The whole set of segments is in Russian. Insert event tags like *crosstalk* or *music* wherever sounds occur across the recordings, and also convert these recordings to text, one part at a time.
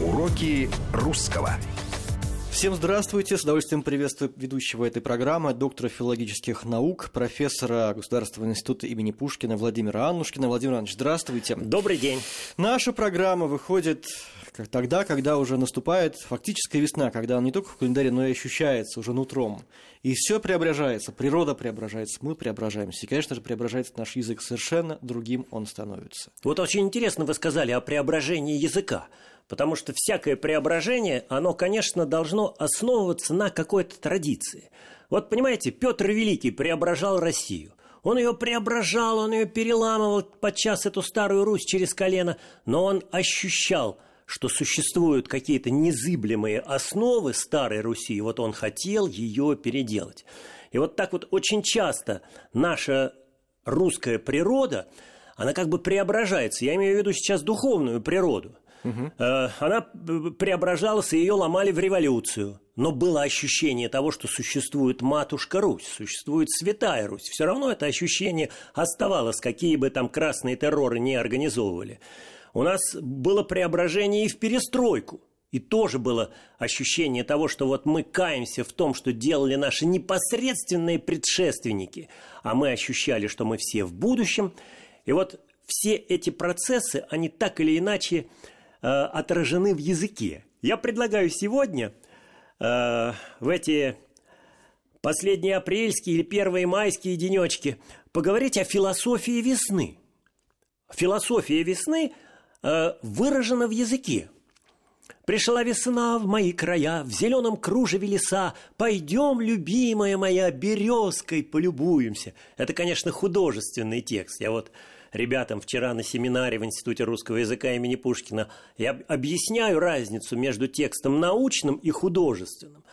Уроки русского. Всем здравствуйте, с удовольствием приветствую ведущего этой программы, доктора филологических наук, профессора Государственного института имени Пушкина Владимира Аннушкина. Владимир Иванович, здравствуйте. Добрый день. Наша программа выходит тогда, когда уже наступает фактическая весна, когда она не только в календаре, но и ощущается уже нутром. И все преображается, природа преображается, мы преображаемся. И, конечно же, преображается наш язык совершенно другим он становится. Вот очень интересно вы сказали о преображении языка. Потому что всякое преображение, оно, конечно, должно основываться на какой-то традиции. Вот понимаете, Петр Великий преображал Россию. Он ее преображал, он ее переламывал подчас эту старую Русь через колено, но он ощущал, что существуют какие-то незыблемые основы старой Руси, и вот он хотел ее переделать. И вот так вот очень часто наша русская природа, она как бы преображается. Я имею в виду сейчас духовную природу. Угу. Она преображалась, и ее ломали в революцию. Но было ощущение того, что существует матушка Русь, существует святая Русь. Все равно это ощущение оставалось, какие бы там красные терроры не организовывали. У нас было преображение и в перестройку. И тоже было ощущение того, что вот мы каемся в том, что делали наши непосредственные предшественники, а мы ощущали, что мы все в будущем. И вот все эти процессы, они так или иначе Э, отражены в языке. Я предлагаю сегодня э, в эти последние апрельские или первые майские денечки поговорить о философии весны. Философия весны э, выражена в языке. Пришла весна в мои края, в зеленом кружеве леса. Пойдем, любимая моя, березкой полюбуемся. Это, конечно, художественный текст. Я вот ребятам вчера на семинаре в Институте русского языка имени Пушкина, я объясняю разницу между текстом научным и художественным.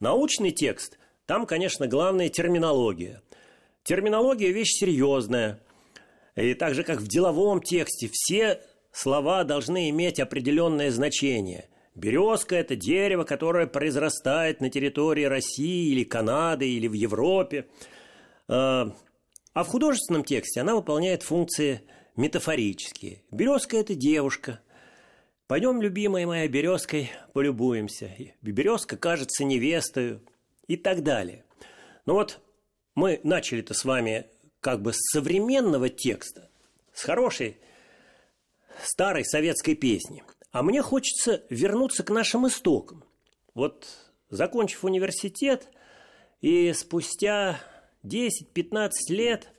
Научный текст, там, конечно, главная терминология. Терминология – вещь серьезная. И так же, как в деловом тексте, все слова должны иметь определенное значение. Березка – это дерево, которое произрастает на территории России или Канады или в Европе. А, в художественном тексте она выполняет функции метафорические. Березка – это девушка. Пойдем, любимая моя, березкой полюбуемся. Березка кажется невестою и так далее. Ну вот мы начали-то с вами как бы с современного текста, с хорошей старой советской песни. А мне хочется вернуться к нашим истокам. Вот закончив университет и спустя 10-15 лет,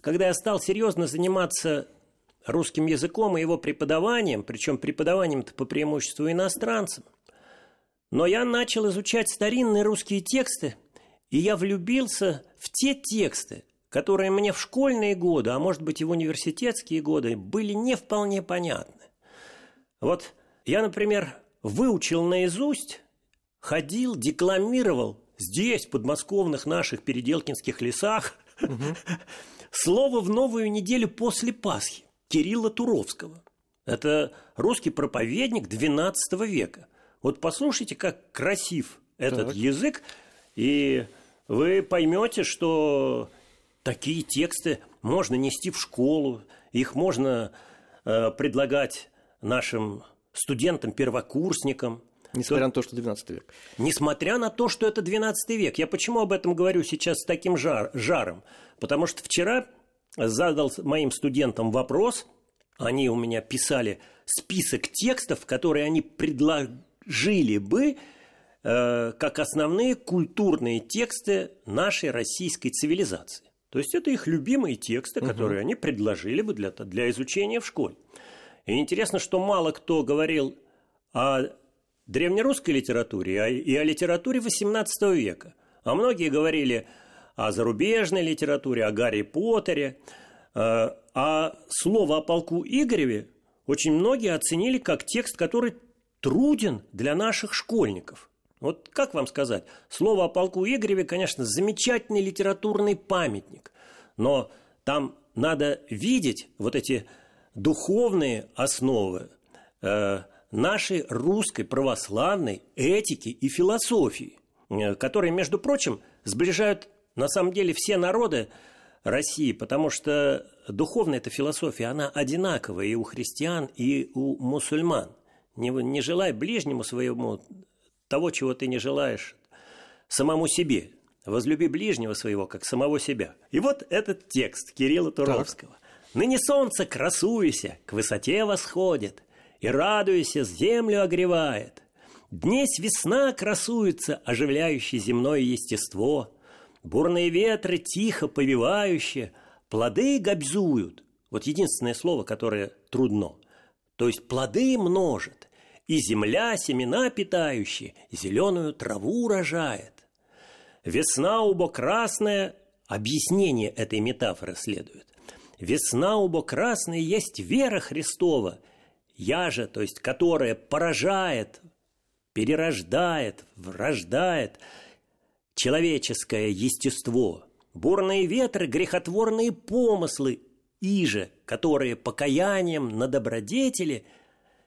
когда я стал серьезно заниматься русским языком и его преподаванием, причем преподаванием-то по преимуществу иностранцам, но я начал изучать старинные русские тексты, и я влюбился в те тексты, которые мне в школьные годы, а может быть и в университетские годы, были не вполне понятны. Вот я, например, выучил наизусть, ходил, декламировал здесь, в подмосковных наших переделкинских лесах, *laughs* слово в новую неделю после Пасхи Кирилла Туровского. Это русский проповедник XII века. Вот послушайте, как красив этот так. язык, и вы поймете, что такие тексты можно нести в школу, их можно э, предлагать нашим студентам, первокурсникам – Несмотря на то, что 12 век. Несмотря на то, что это 12 век. Я почему об этом говорю сейчас с таким жар, жаром? Потому что вчера задал моим студентам вопрос, они у меня писали список текстов, которые они предложили бы э, как основные культурные тексты нашей российской цивилизации. То есть это их любимые тексты, которые угу. они предложили бы для, для изучения в школе. И интересно, что мало кто говорил о древнерусской литературе а и о литературе XVIII века. А многие говорили о зарубежной литературе, о Гарри Поттере. Э, а слово о полку Игореве очень многие оценили как текст, который труден для наших школьников. Вот как вам сказать? Слово о полку Игореве, конечно, замечательный литературный памятник. Но там надо видеть вот эти духовные основы, э, нашей русской православной этики и философии, э, которые, между прочим, сближают на самом деле все народы России, потому что духовная эта философия, она одинаковая и у христиан, и у мусульман. Не, не желай ближнему своему того, чего ты не желаешь самому себе. Возлюби ближнего своего, как самого себя. И вот этот текст Кирилла Туровского. Так. «Ныне солнце, красуйся, к высоте восходит, и, радуйся, землю огревает. Днесь весна красуется, оживляющая земное естество. Бурные ветры тихо повивающие, плоды гобзуют». Вот единственное слово, которое трудно. То есть плоды множит, и земля семена питающие, зеленую траву рожает. Весна убо красная, объяснение этой метафоры следует. Весна убо красная есть вера Христова, я же, то есть которая поражает, перерождает, врождает человеческое естество. Бурные ветры, грехотворные помыслы, иже, которые покаянием на добродетели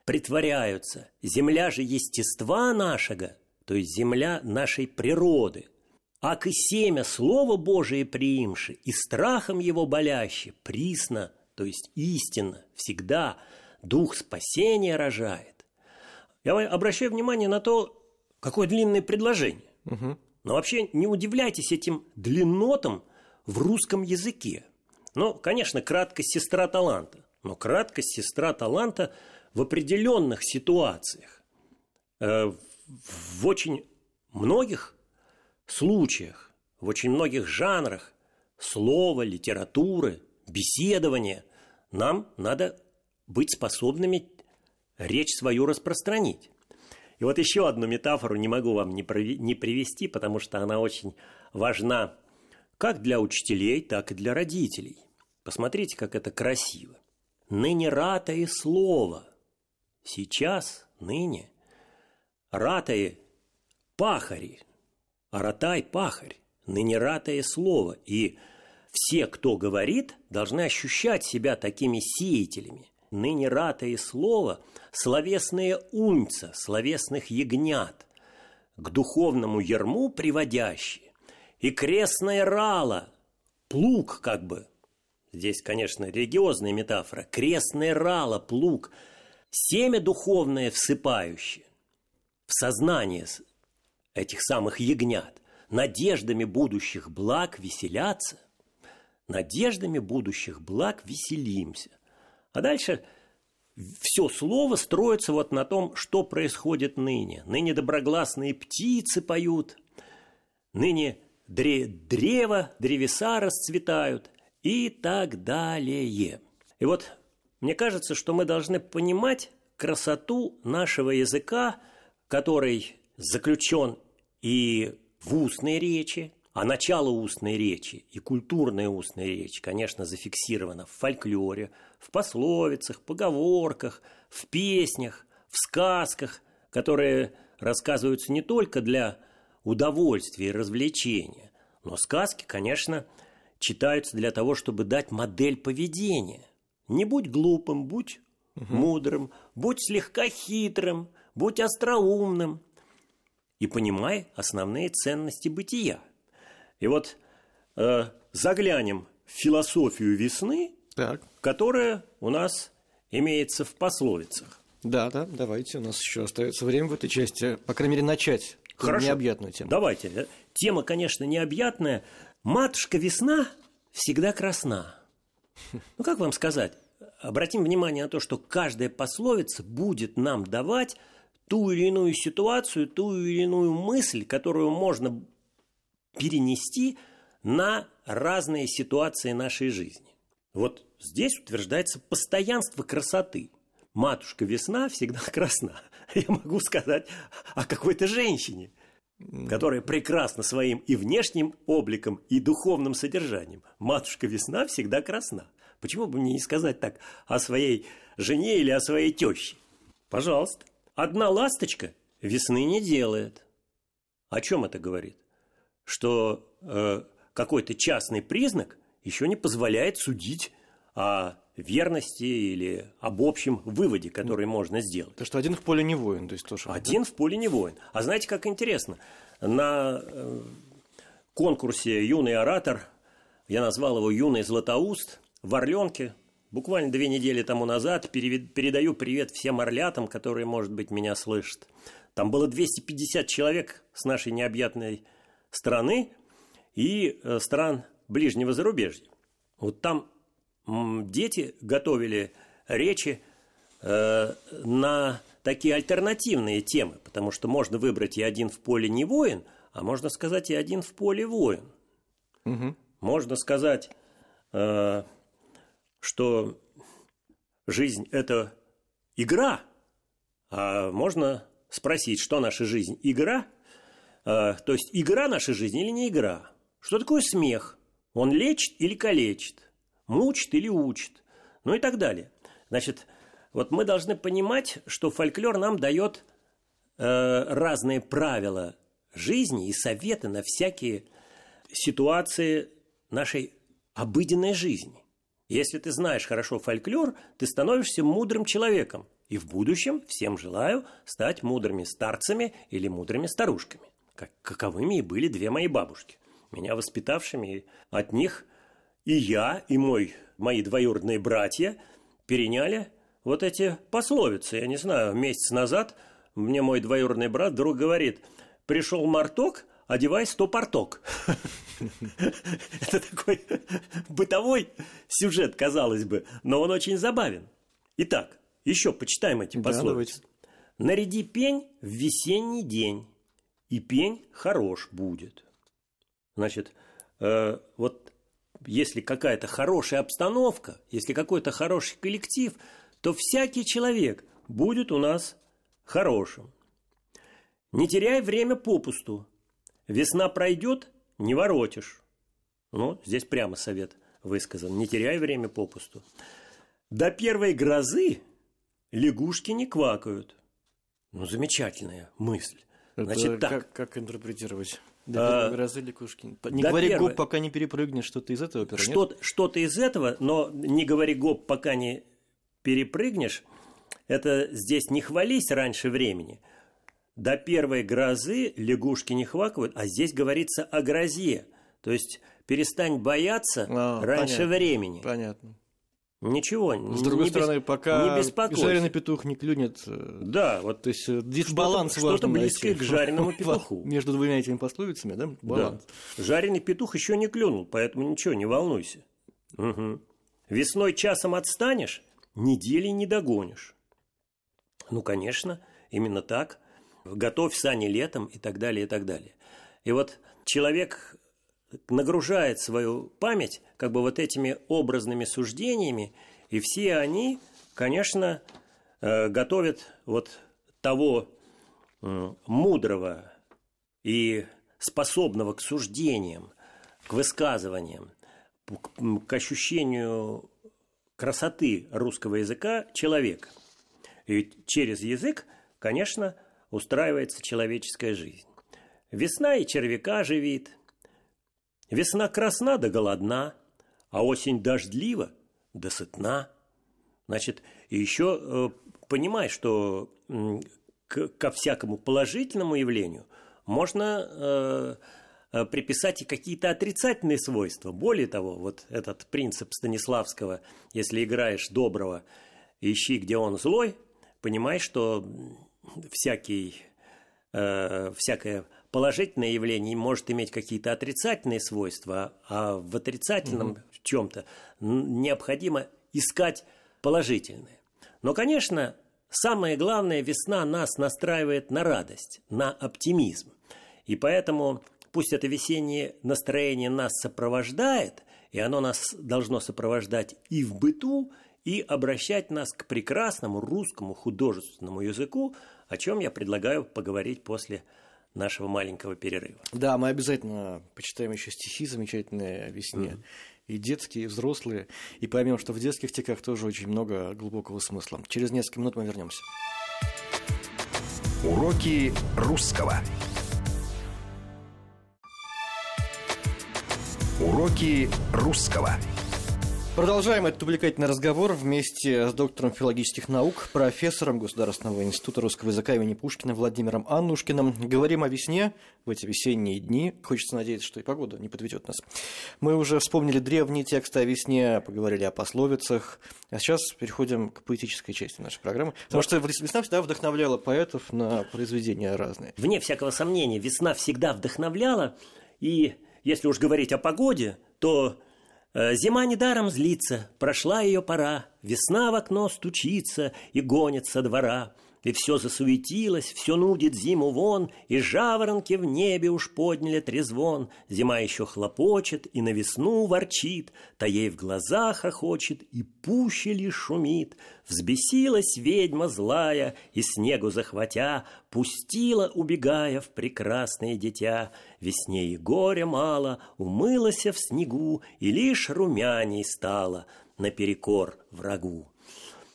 притворяются. Земля же естества нашего, то есть земля нашей природы – Ак и семя Слово Божие приимши, и страхом его боляще, присно, то есть истинно, всегда, дух спасения рожает. Я обращаю внимание на то, какое длинное предложение. Угу. Но вообще не удивляйтесь этим длиннотам в русском языке. Ну, конечно, краткость сестра таланта. Но краткость сестра таланта в определенных ситуациях, э, в очень многих случаях, в очень многих жанрах слова, литературы, беседования нам надо быть способными речь свою распространить. И вот еще одну метафору не могу вам не, привести, потому что она очень важна как для учителей, так и для родителей. Посмотрите, как это красиво. Ныне ратое слово. Сейчас, ныне. Ратое пахари, Аратай – пахарь, ныне ратое слово, и все, кто говорит, должны ощущать себя такими сеятелями. Ныне ратое слово – словесные унца, словесных ягнят, к духовному ерму приводящие, и крестное рало, плуг как бы, здесь, конечно, религиозная метафора, крестное рало, плуг, семя духовное всыпающее в сознание этих самых ягнят, надеждами будущих благ веселятся, надеждами будущих благ веселимся. А дальше все слово строится вот на том, что происходит ныне. Ныне доброгласные птицы поют, ныне дре древо, древеса расцветают и так далее. И вот мне кажется, что мы должны понимать красоту нашего языка, который заключен и в устной речи, а начало устной речи и культурная устная речь, конечно, зафиксирована в фольклоре, в пословицах, поговорках, в песнях, в сказках, которые рассказываются не только для удовольствия и развлечения, но сказки, конечно, читаются для того, чтобы дать модель поведения. Не будь глупым, будь угу. мудрым, будь слегка хитрым, будь остроумным – и понимай основные ценности бытия. И вот э, заглянем в философию весны, так. которая у нас имеется в пословицах. Да, да, давайте, у нас еще остается время в этой части, по крайней мере, начать Хорошо. необъятную тему. Давайте. Тема, конечно, необъятная. Матушка весна всегда красна. *laughs* Ну, как вам сказать? Обратим внимание на то, что каждая пословица будет нам давать ту или иную ситуацию, ту или иную мысль, которую можно перенести на разные ситуации нашей жизни. Вот здесь утверждается постоянство красоты. Матушка весна всегда *laughs* красна. Я могу сказать о какой-то женщине, которая прекрасна своим и внешним обликом, и духовным содержанием. Матушка весна всегда красна. Почему бы мне не сказать так о своей жене или о своей теще? Пожалуйста. Одна ласточка весны не делает. О чем это говорит? Что э, какой-то частный признак еще не позволяет судить о верности или об общем выводе, который ну, можно сделать. То, что один в поле не воин, то есть тоже. Один да? в поле не воин. А знаете, как интересно? На э, конкурсе «Юный оратор» я назвал его «Юный Златоуст» в Орленке буквально две недели тому назад, передаю привет всем орлятам, которые, может быть, меня слышат. Там было 250 человек с нашей необъятной страны и э, стран ближнего зарубежья. Вот там дети готовили речи э, на такие альтернативные темы, потому что можно выбрать и один в поле не воин, а можно сказать и один в поле воин. Угу. Можно сказать, э, что жизнь – это игра, а можно спросить, что наша жизнь – игра, э, то есть игра наша жизнь или не игра. Что такое смех? Он лечит или калечит? Мучит или учит? Ну и так далее. Значит, вот мы должны понимать, что фольклор нам дает э, разные правила жизни и советы на всякие ситуации нашей обыденной жизни. Если ты знаешь хорошо фольклор, ты становишься мудрым человеком. И в будущем всем желаю стать мудрыми старцами или мудрыми старушками, как, каковыми и были две мои бабушки, меня воспитавшими от них и я, и мой, мои двоюродные братья переняли вот эти пословицы. Я не знаю, месяц назад мне мой двоюродный брат вдруг говорит, пришел марток, одевай стопорток. *laughs* Это такой бытовой сюжет, казалось бы, но он очень забавен. Итак, еще почитаем эти пословицы. Наряди пень в весенний день, и пень хорош будет. Значит, э, вот если какая-то хорошая обстановка, если какой-то хороший коллектив – то всякий человек будет у нас хорошим. Не теряй время попусту. Весна пройдет, не воротишь. Ну, здесь прямо совет высказан. Не теряй время попусту. До первой грозы лягушки не квакают. Ну, замечательная мысль. Значит, Это так. Как, как интерпретировать? До а, грозы лягушки. Не говори первой... гоп, пока не перепрыгнешь, что-то из этого что Что-то из этого, но не говори гоп, пока не перепрыгнешь, это здесь не хвались раньше времени. До первой грозы лягушки не хвакают, а здесь говорится о грозе. То есть перестань бояться а, раньше понятно, времени. Понятно. Ничего. С другой не стороны, бес... пока не жареный петух не клюнет. Э, да, вот то есть э, здесь баланс что-то близкое найти. к жареному *laughs* петуху. Между двумя этими пословицами, да? Баланс. Да. Жареный петух еще не клюнул, поэтому ничего, не волнуйся. Угу. Весной часом отстанешь, недели не догонишь. Ну, конечно, именно так. Готовь сани летом и так далее, и так далее. И вот человек нагружает свою память как бы вот этими образными суждениями, и все они, конечно, э, готовят вот того мудрого и способного к суждениям, к высказываниям, к ощущению красоты русского языка человек. И через язык, конечно, устраивается человеческая жизнь. Весна и червяка живит. Весна красна да голодна, а осень дождлива да сытна. Значит, еще э, понимай, что к, ко всякому положительному явлению можно э, Э, приписать и какие-то отрицательные свойства. Более того, вот этот принцип Станиславского, если играешь доброго, ищи, где он злой, понимай, что всякий, э, всякое положительное явление может иметь какие-то отрицательные свойства, а в отрицательном угу. чем-то необходимо искать положительное. Но, конечно, самое главное, весна нас настраивает на радость, на оптимизм. И поэтому Пусть это весеннее настроение нас сопровождает, и оно нас должно сопровождать и в быту, и обращать нас к прекрасному русскому художественному языку, о чем я предлагаю поговорить после нашего маленького перерыва. Да, мы обязательно почитаем еще стихи замечательные о весне. Mm-hmm. И детские, и взрослые. И поймем, что в детских стихах тоже очень много глубокого смысла. Через несколько минут мы вернемся. Уроки русского. Уроки русского. Продолжаем этот увлекательный разговор вместе с доктором филологических наук, профессором Государственного института русского языка имени Пушкина Владимиром Аннушкиным. Говорим о весне в эти весенние дни. Хочется надеяться, что и погода не подведет нас. Мы уже вспомнили древние тексты о весне, поговорили о пословицах. А сейчас переходим к поэтической части нашей программы. Потому что весна всегда вдохновляла поэтов на произведения разные. Вне всякого сомнения, весна всегда вдохновляла. И если уж говорить о погоде, то зима недаром злится, прошла ее пора, Весна в окно стучится и гонит со двора. И все засуетилось, все нудит зиму вон, И жаворонки в небе уж подняли трезвон. Зима еще хлопочет и на весну ворчит, Та ей в глазах охочет и пуще лишь шумит. Взбесилась ведьма злая и снегу захватя, Пустила, убегая в прекрасное дитя. Весне и горя мало, умылась в снегу И лишь румяней стала наперекор врагу.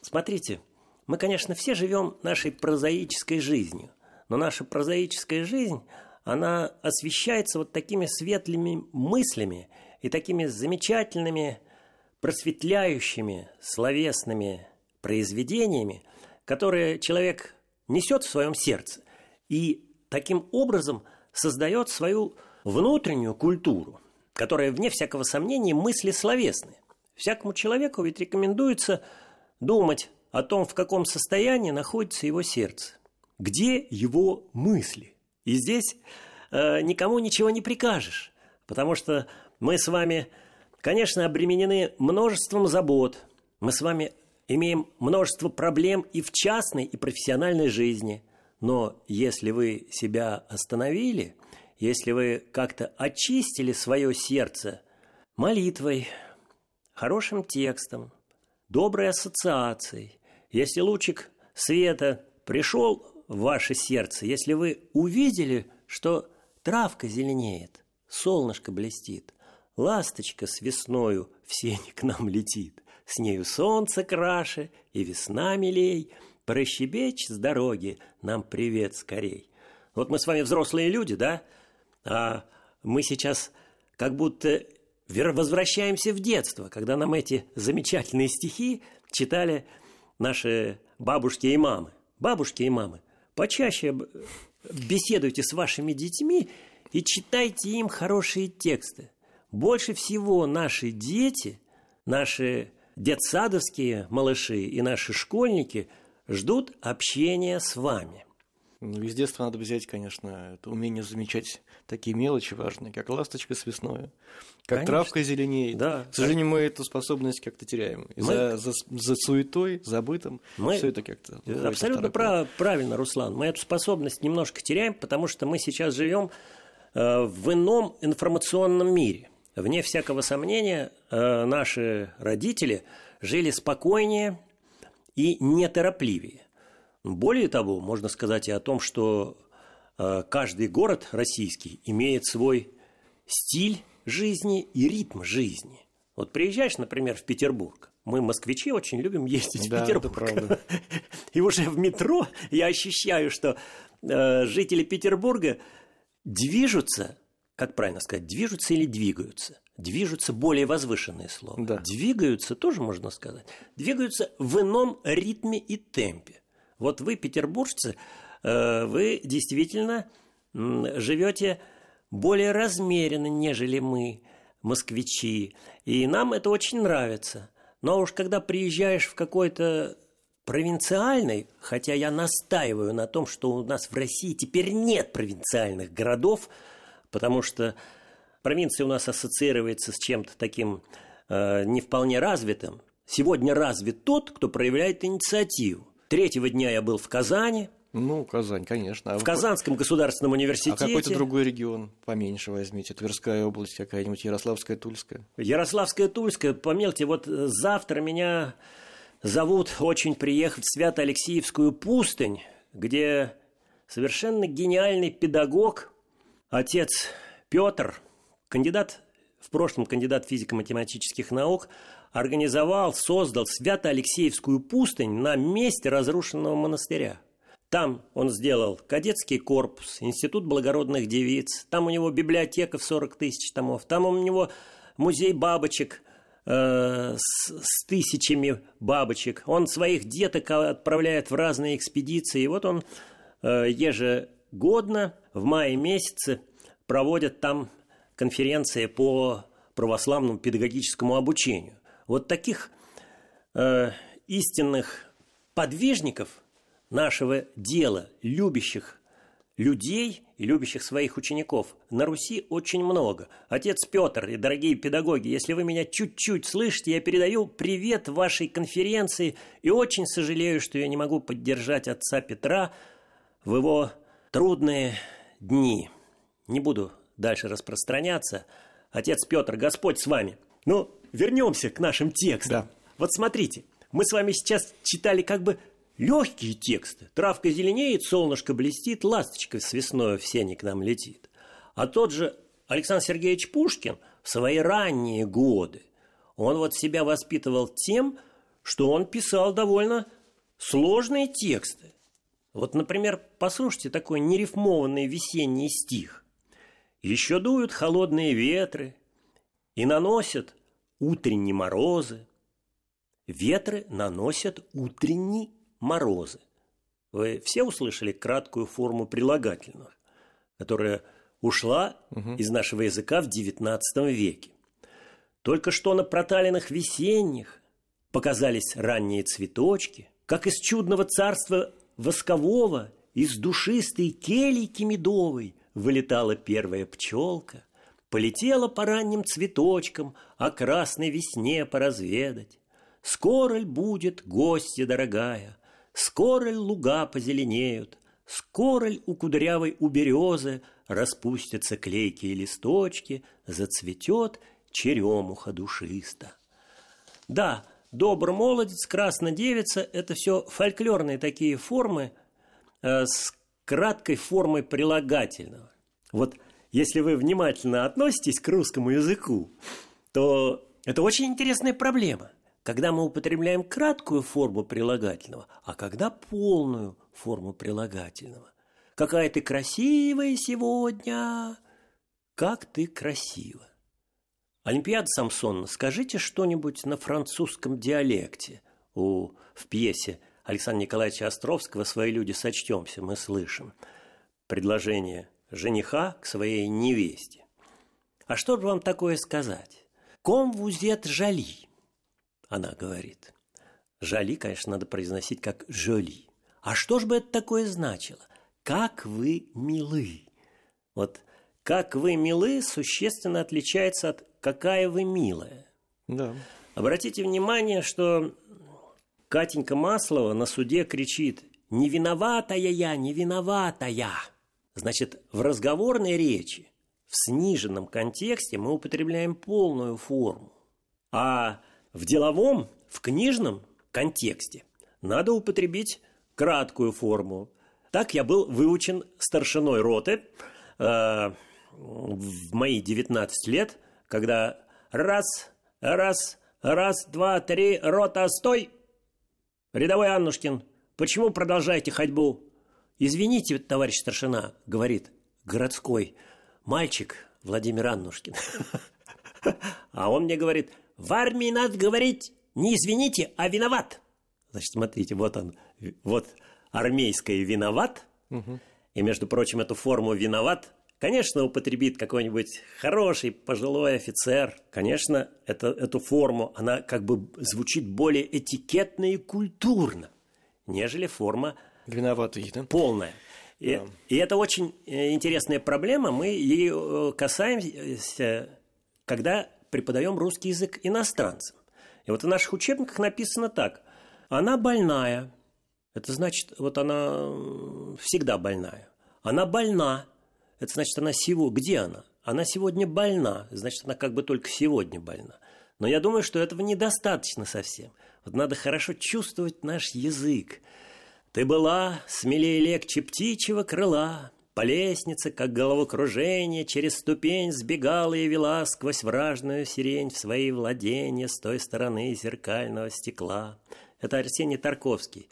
Смотрите, мы, конечно, все живем нашей прозаической жизнью, но наша прозаическая жизнь, она освещается вот такими светлыми мыслями и такими замечательными, просветляющими, словесными произведениями, которые человек несет в своем сердце и таким образом создает свою внутреннюю культуру, которая, вне всякого сомнения, мысли словесные. Всякому человеку ведь рекомендуется думать о том, в каком состоянии находится его сердце, где его мысли. И здесь э, никому ничего не прикажешь, потому что мы с вами, конечно, обременены множеством забот, мы с вами имеем множество проблем и в частной, и профессиональной жизни. Но если вы себя остановили, если вы как-то очистили свое сердце молитвой, хорошим текстом, доброй ассоциацией, если лучик света пришел в ваше сердце, если вы увидели, что травка зеленеет, солнышко блестит, ласточка с весною в сене к нам летит, с нею солнце краше и весна милей, прощебечь с дороги нам привет скорей. Вот мы с вами взрослые люди, да? А мы сейчас как будто возвращаемся в детство, когда нам эти замечательные стихи читали наши бабушки и мамы. Бабушки и мамы, почаще беседуйте с вашими детьми и читайте им хорошие тексты. Больше всего наши дети, наши детсадовские малыши и наши школьники ждут общения с вами. Ну, из детства надо взять, конечно, это умение замечать такие мелочи важные, как ласточка с весной, как Конечно. травка зеленеет. Да. К сожалению, мы эту способность как-то теряем. Мы... За, за, за суетой, забытым, мы... все это как-то... Абсолютно прав, правильно, Руслан. Мы эту способность немножко теряем, потому что мы сейчас живем э, в ином информационном мире. Вне всякого сомнения, э, наши родители жили спокойнее и неторопливее. Более того, можно сказать и о том, что э, каждый город российский имеет свой стиль жизни и ритм жизни. Вот приезжаешь, например, в Петербург. Мы, москвичи, очень любим ездить да, в Петербург. Это правда. *laughs* И уже в метро я ощущаю, что э, жители Петербурга движутся, как правильно сказать, движутся или двигаются? Движутся более возвышенные слова. Да. Двигаются, тоже можно сказать. Двигаются в ином ритме и темпе. Вот вы, петербуржцы, э, вы действительно живете более размеренно, нежели мы, москвичи. И нам это очень нравится. Но уж когда приезжаешь в какой-то провинциальный, хотя я настаиваю на том, что у нас в России теперь нет провинциальных городов, потому что провинция у нас ассоциируется с чем-то таким э, не вполне развитым. Сегодня развит тот, кто проявляет инициативу. Третьего дня я был в Казани. Ну, Казань, конечно. А в Казанском государственном университете. А какой-то другой регион поменьше возьмите. Тверская область какая-нибудь, Ярославская, Тульская. Ярославская, Тульская. Помните, вот завтра меня зовут очень приехать в Свято-Алексеевскую пустынь, где совершенно гениальный педагог, отец Петр, кандидат, в прошлом кандидат физико-математических наук, организовал, создал Свято-Алексеевскую пустынь на месте разрушенного монастыря. Там он сделал кадетский корпус, институт благородных девиц, там у него библиотека в 40 тысяч томов, там у него музей бабочек э, с, с тысячами бабочек. Он своих деток отправляет в разные экспедиции. И вот он э, ежегодно в мае месяце проводит там конференции по православному педагогическому обучению. Вот таких э, истинных подвижников нашего дела, любящих людей и любящих своих учеников на Руси очень много. Отец Петр и дорогие педагоги, если вы меня чуть-чуть слышите, я передаю привет вашей конференции и очень сожалею, что я не могу поддержать отца Петра в его трудные дни. Не буду дальше распространяться. Отец Петр, Господь с вами. Ну, вернемся к нашим текстам. Да. Вот смотрите, мы с вами сейчас читали как бы легкие тексты. Травка зеленеет, солнышко блестит, ласточка с весной в сене к нам летит. А тот же Александр Сергеевич Пушкин в свои ранние годы, он вот себя воспитывал тем, что он писал довольно сложные тексты. Вот, например, послушайте такой нерифмованный весенний стих. «Еще дуют холодные ветры и наносят утренние морозы. Ветры наносят утренние морозы. Вы все услышали краткую форму прилагательного, которая ушла угу. из нашего языка в XIX веке. Только что на проталинах весенних показались ранние цветочки, как из чудного царства воскового, из душистой келийки медовой вылетала первая пчелка, полетела по ранним цветочкам о красной весне поразведать. Скоро ль будет, гостья дорогая, Скоро ль луга позеленеют, Скоро ль у кудрявой у березы Распустятся клейкие листочки, Зацветет черемуха душиста. Да, добр молодец, красна девица – это все фольклорные такие формы э, с краткой формой прилагательного. Вот если вы внимательно относитесь к русскому языку, то это очень интересная проблема – когда мы употребляем краткую форму прилагательного, а когда полную форму прилагательного. Какая ты красивая сегодня! Как ты красива! Олимпиада Самсон, скажите что-нибудь на французском диалекте. У, в пьесе Александра Николаевича Островского «Свои люди сочтемся» мы слышим предложение жениха к своей невесте. А что же вам такое сказать? «Ком вузет жали» она говорит. Жали, конечно, надо произносить как жоли. А что же бы это такое значило? Как вы милы. Вот как вы милы существенно отличается от какая вы милая. Да. Обратите внимание, что Катенька Маслова на суде кричит «Не виноватая я, не виноватая!» Значит, в разговорной речи, в сниженном контексте мы употребляем полную форму. А в деловом, в книжном контексте надо употребить краткую форму. Так я был выучен старшиной роты э, в мои 19 лет, когда раз, раз, раз, два, три, рота, стой! Рядовой Аннушкин, почему продолжаете ходьбу? Извините, товарищ старшина, говорит городской мальчик Владимир Аннушкин. *laughs* А он мне говорит – в армии надо говорить не извините, а виноват. Значит, смотрите, вот он, вот армейское виноват. Угу. И, между прочим, эту форму виноват, конечно, употребит какой-нибудь хороший пожилой офицер. Конечно, это, эту форму, она как бы звучит более этикетно и культурно, нежели форма Виноватый, да? полная. И, да. и это очень э, интересная проблема. Мы ее касаемся, когда преподаем русский язык иностранцам. И вот в наших учебниках написано так. Она больная. Это значит, вот она всегда больная. Она больна. Это значит, она сегодня... Где она? Она сегодня больна. Значит, она как бы только сегодня больна. Но я думаю, что этого недостаточно совсем. Вот надо хорошо чувствовать наш язык. Ты была смелее легче птичьего крыла, по лестнице, как головокружение, через ступень сбегала и вела сквозь вражную сирень в свои владения с той стороны зеркального стекла. Это Арсений Тарковский,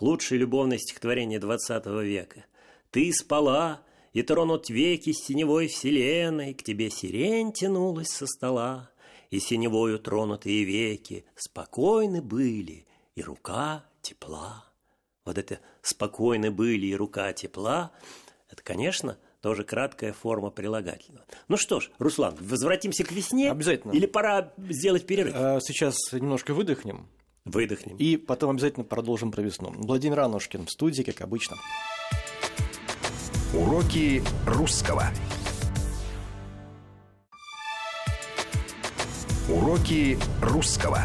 лучшее любовное стихотворение XX века. Ты спала, и тронут веки с теневой вселенной, к тебе сирень тянулась со стола, и синевою тронутые веки спокойны были, и рука тепла. Вот это «спокойны были, и рука тепла» – это, конечно, тоже краткая форма прилагательного. Ну что ж, Руслан, возвратимся к весне? Обязательно. Или пора сделать перерыв? А, Сейчас немножко выдохнем. Выдохнем. И потом обязательно продолжим про весну. Владимир Анушкин в студии, как обычно. Уроки русского. Уроки русского.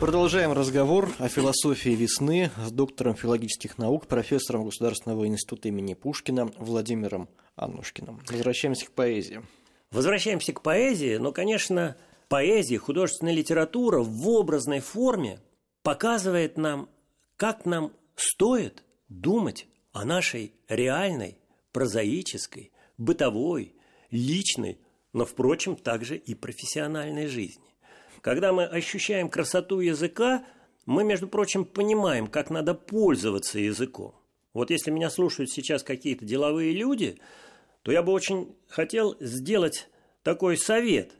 Продолжаем разговор о философии весны с доктором филологических наук, профессором Государственного института имени Пушкина Владимиром Аннушкиным. Возвращаемся к поэзии. Возвращаемся к поэзии, но, конечно, поэзия, художественная литература в образной форме показывает нам, как нам стоит думать о нашей реальной, прозаической, бытовой, личной, но, впрочем, также и профессиональной жизни. Когда мы ощущаем красоту языка, мы, между прочим, понимаем, как надо пользоваться языком. Вот если меня слушают сейчас какие-то деловые люди, то я бы очень хотел сделать такой совет.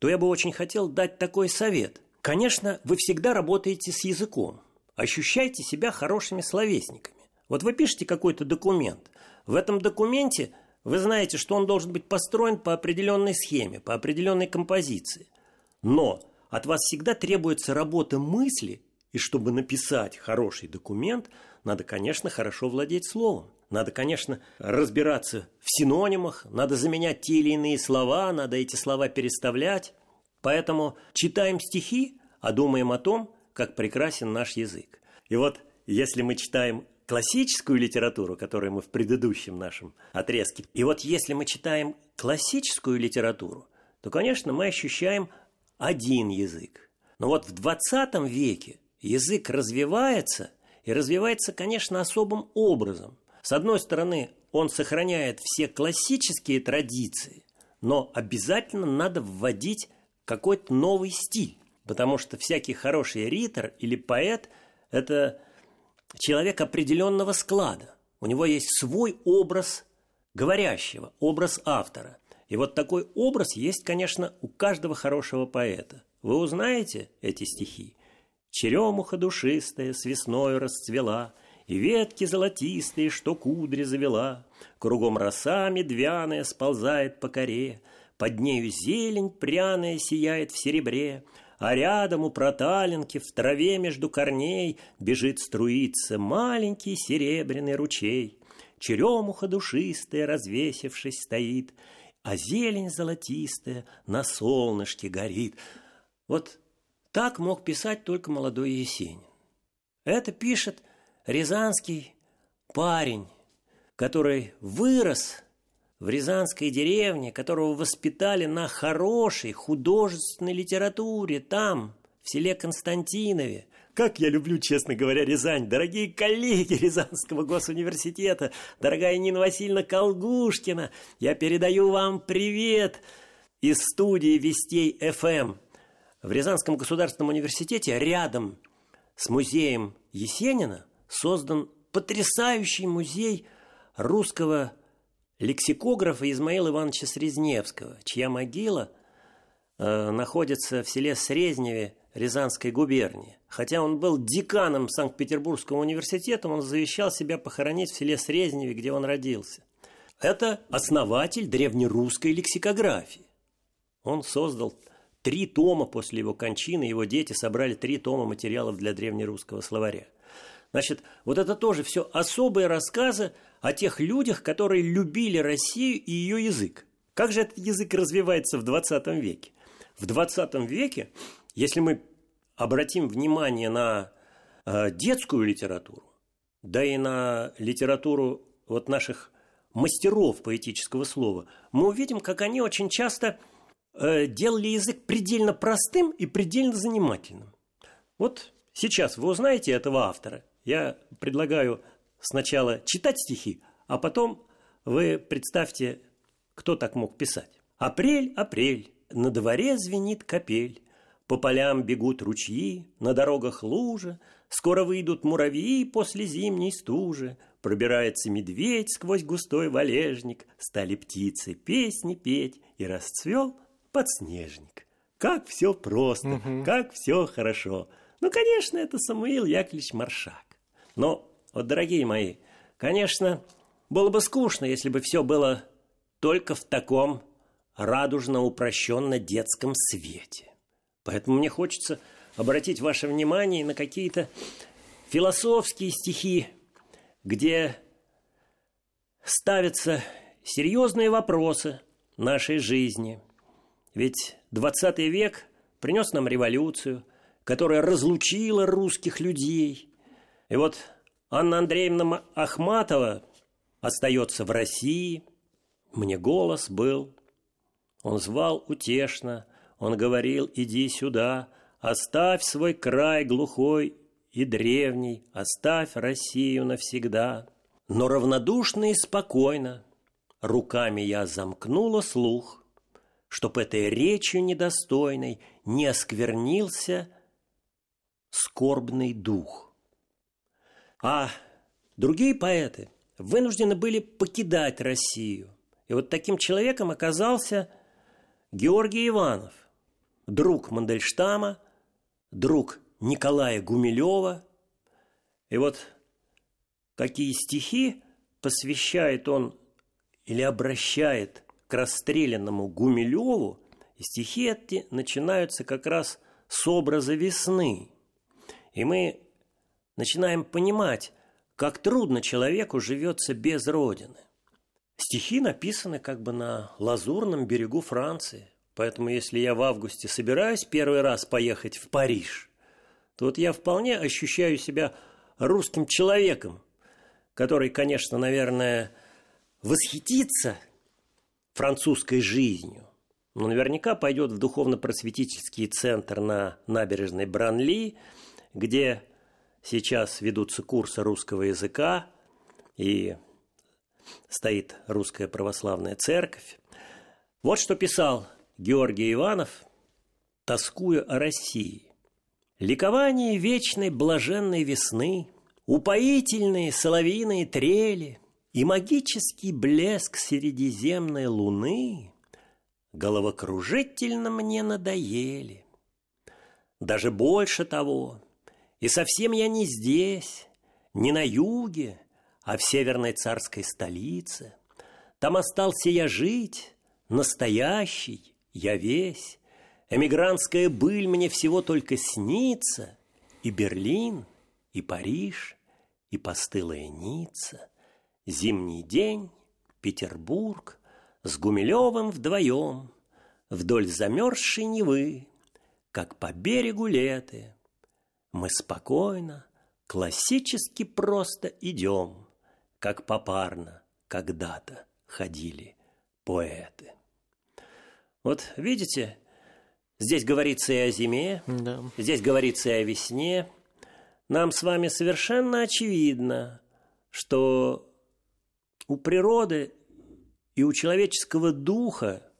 То я бы очень хотел дать такой совет. Конечно, вы всегда работаете с языком. Ощущайте себя хорошими словесниками. Вот вы пишете какой-то документ. В этом документе вы знаете, что он должен быть построен по определенной схеме, по определенной композиции. Но от вас всегда требуется работа мысли, и чтобы написать хороший документ, надо, конечно, хорошо владеть словом. Надо, конечно, разбираться в синонимах, надо заменять те или иные слова, надо эти слова переставлять. Поэтому читаем стихи, а думаем о том, как прекрасен наш язык. И вот если мы читаем классическую литературу, которую мы в предыдущем нашем отрезке, и вот если мы читаем классическую литературу, то, конечно, мы ощущаем один язык. Но вот в 20 веке язык развивается, и развивается, конечно, особым образом. С одной стороны, он сохраняет все классические традиции, но обязательно надо вводить какой-то новый стиль, потому что всякий хороший ритор или поэт – это человек определенного склада. У него есть свой образ говорящего, образ автора. И вот такой образ есть, конечно, у каждого хорошего поэта. Вы узнаете эти стихи? «Черемуха душистая с весною расцвела, и ветки золотистые, что кудри завела, кругом роса медвяная сползает по коре, под нею зелень пряная сияет в серебре, а рядом у проталинки в траве между корней бежит струиться маленький серебряный ручей. Черемуха душистая, развесившись, стоит, а зелень золотистая на солнышке горит. Вот так мог писать только молодой Есенин. Это пишет рязанский парень, который вырос в рязанской деревне, которого воспитали на хорошей художественной литературе там, в селе Константинове. Как я люблю, честно говоря, Рязань. Дорогие коллеги *laughs* Рязанского госуниверситета, дорогая Нина Васильевна Колгушкина, я передаю вам привет из студии Вестей ФМ. В Рязанском государственном университете рядом с музеем Есенина создан потрясающий музей русского лексикографа Измаила Ивановича Срезневского, чья могила э, находится в селе Срезневе Рязанской губернии. Хотя он был деканом Санкт-Петербургского университета, он завещал себя похоронить в селе Срезневе, где он родился. Это основатель древнерусской лексикографии. Он создал три тома после его кончины, его дети собрали три тома материалов для древнерусского словаря. Значит, вот это тоже все особые рассказы о тех людях, которые любили Россию и ее язык. Как же этот язык развивается в 20 веке? В 20 веке, если мы обратим внимание на э, детскую литературу, да и на литературу вот наших мастеров поэтического слова, мы увидим, как они очень часто э, делали язык предельно простым и предельно занимательным. Вот сейчас вы узнаете этого автора. Я предлагаю сначала читать стихи, а потом вы представьте, кто так мог писать. Апрель, апрель, на дворе звенит капель, по полям бегут ручьи, на дорогах лужи, скоро выйдут муравьи после зимней стужи, пробирается медведь сквозь густой валежник, стали птицы песни петь, и расцвел подснежник. Как все просто, Мгм. как все хорошо. Ну, конечно, это Самуил Яковлевич Маршак. Но, вот, дорогие мои, конечно, было бы скучно, если бы все было только в таком радужно упрощенно детском свете. Поэтому мне хочется обратить ваше внимание на какие-то философские стихи, где ставятся серьезные вопросы нашей жизни. Ведь 20 век принес нам революцию, которая разлучила русских людей. И вот Анна Андреевна Ахматова остается в России. Мне голос был. Он звал утешно, он говорил, иди сюда, оставь свой край глухой и древний, оставь Россию навсегда. Но равнодушно и спокойно руками я замкнула слух, чтоб этой речью недостойной не осквернился скорбный дух. А другие поэты вынуждены были покидать Россию. И вот таким человеком оказался Георгий Иванов, друг Мандельштама, друг Николая Гумилева. И вот какие стихи посвящает он или обращает к расстрелянному Гумилеву, и стихи эти начинаются как раз с образа весны. И мы начинаем понимать, как трудно человеку живется без Родины. Стихи написаны как бы на лазурном берегу Франции. Поэтому если я в августе собираюсь первый раз поехать в Париж, то вот я вполне ощущаю себя русским человеком, который, конечно, наверное, восхитится французской жизнью, но наверняка пойдет в духовно-просветительский центр на набережной Бранли, где сейчас ведутся курсы русского языка и стоит русская православная церковь. Вот что писал Георгий Иванов, тоскуя о России. Ликование вечной блаженной весны, упоительные соловьиные трели и магический блеск средиземной луны головокружительно мне надоели. Даже больше того, и совсем я не здесь, не на юге, а в северной царской столице. Там остался я жить, настоящий, я весь. Эмигрантская быль мне всего только снится, и Берлин, и Париж, и постылая Ницца. Зимний день, Петербург, с Гумилевым вдвоем, вдоль замерзшей Невы, как по берегу леты. Мы спокойно, классически просто идем, как попарно когда-то ходили поэты. Вот видите, здесь говорится и о зиме, Да. здесь говорится и о весне. Нам с вами совершенно очевидно, что у природы и у человеческого духа,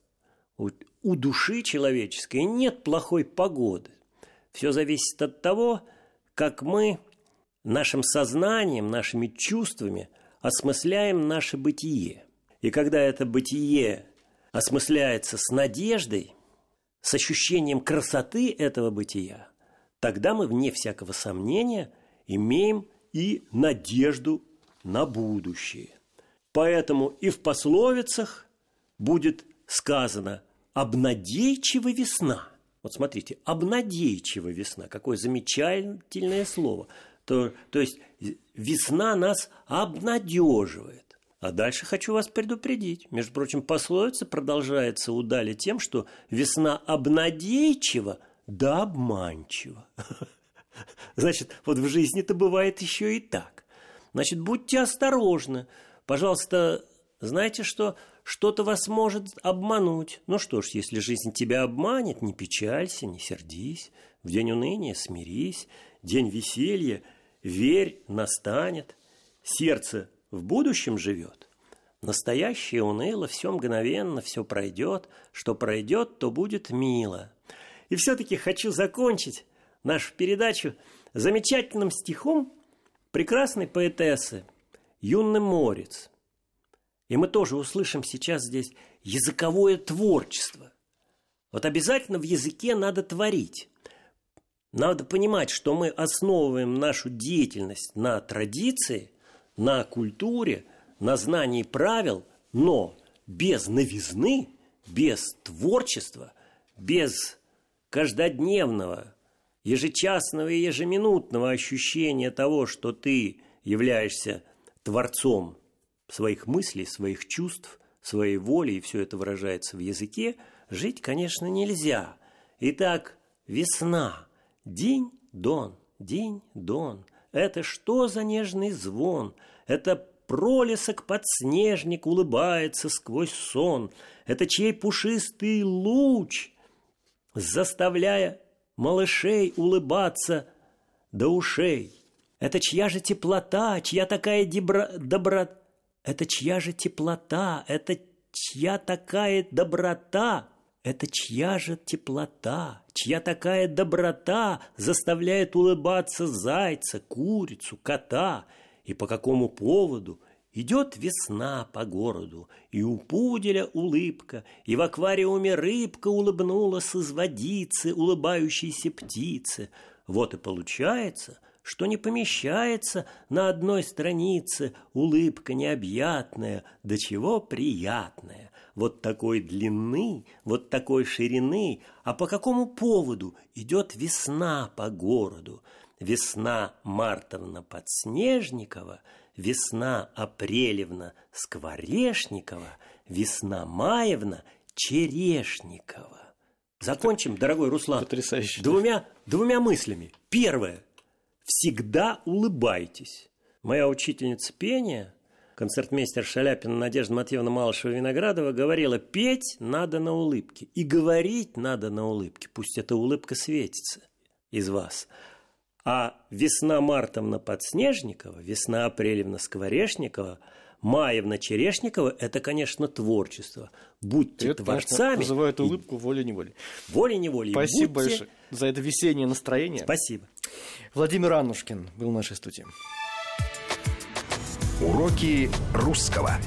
у, у души человеческой нет плохой погоды. Все зависит от того, как мы нашим сознанием, нашими чувствами осмысляем наше бытие. И когда это бытие осмысляется с надеждой, с ощущением красоты этого бытия, тогда мы, вне всякого сомнения, имеем и надежду на будущее. Поэтому и в пословицах будет сказано «обнадейчива весна». Вот смотрите, обнадейчива весна, какое замечательное слово. То, то есть весна нас обнадеживает. А дальше хочу вас предупредить. Между прочим, пословица продолжается удали тем, что весна обнадейчива да обманчива. *laughs* Значит, вот в жизни это бывает еще и так. Значит, будьте осторожны. Пожалуйста, знаете что? Что-то вас может обмануть. Ну что ж, если жизнь тебя обманет, не печалься, не сердись. В день уныния смирись. День веселья, верь, настанет. Сердце в будущем живет. Настоящее уныло, все мгновенно, все пройдет. Что пройдет, то будет мило. И все-таки хочу закончить нашу передачу замечательным стихом прекрасной поэтессы Юнны Морец. И мы тоже услышим сейчас здесь языковое творчество Вот обязательно в языке надо творить. Надо понимать, что мы основываем нашу деятельность на традиции, на культуре, на знании правил, но без новизны, без творчества, без каждодневного, ежечасного и ежеминутного ощущения того, что ты являешься творцом своих мыслей, своих чувств, своей воли, и все это выражается в языке, жить, конечно, нельзя. Итак, весна – День-дон, день-дон, это что за нежный звон? Это пролесок-подснежник улыбается сквозь сон. Это чей пушистый луч, заставляя малышей улыбаться до ушей. Это чья же теплота, чья такая дебра... доброта? Это чья же теплота, это чья такая доброта? Это чья же теплота, чья такая доброта заставляет улыбаться зайца, курицу, кота? И по какому поводу идет весна по городу, и у пуделя улыбка, и в аквариуме рыбка улыбнулась из водицы, улыбающейся птицы. Вот и получается, что не помещается на одной странице улыбка необъятная, до чего приятная вот такой длины, вот такой ширины, а по какому поводу идет весна по городу? Весна Мартовна Подснежникова, весна Апрелевна Скворешникова, весна Маевна Черешникова. Закончим, дорогой Руслан, Потрясающе. Двумя, двумя мыслями. Первое. Всегда улыбайтесь. Моя учительница пения – концертмейстер Шаляпина Надежда Матвеевна Малышева-Виноградова говорила, петь надо на улыбке и говорить надо на улыбке, пусть эта улыбка светится из вас. А весна Мартовна Подснежникова, весна Апрелевна Скворешникова, Маевна Черешникова – это, конечно, творчество. Будьте это, творцами. Конечно, вызывает улыбку волей-неволей. Волей-неволей. Спасибо Будьте... большое за это весеннее настроение. Спасибо. Владимир Аннушкин был в нашей студии. Уроки русского.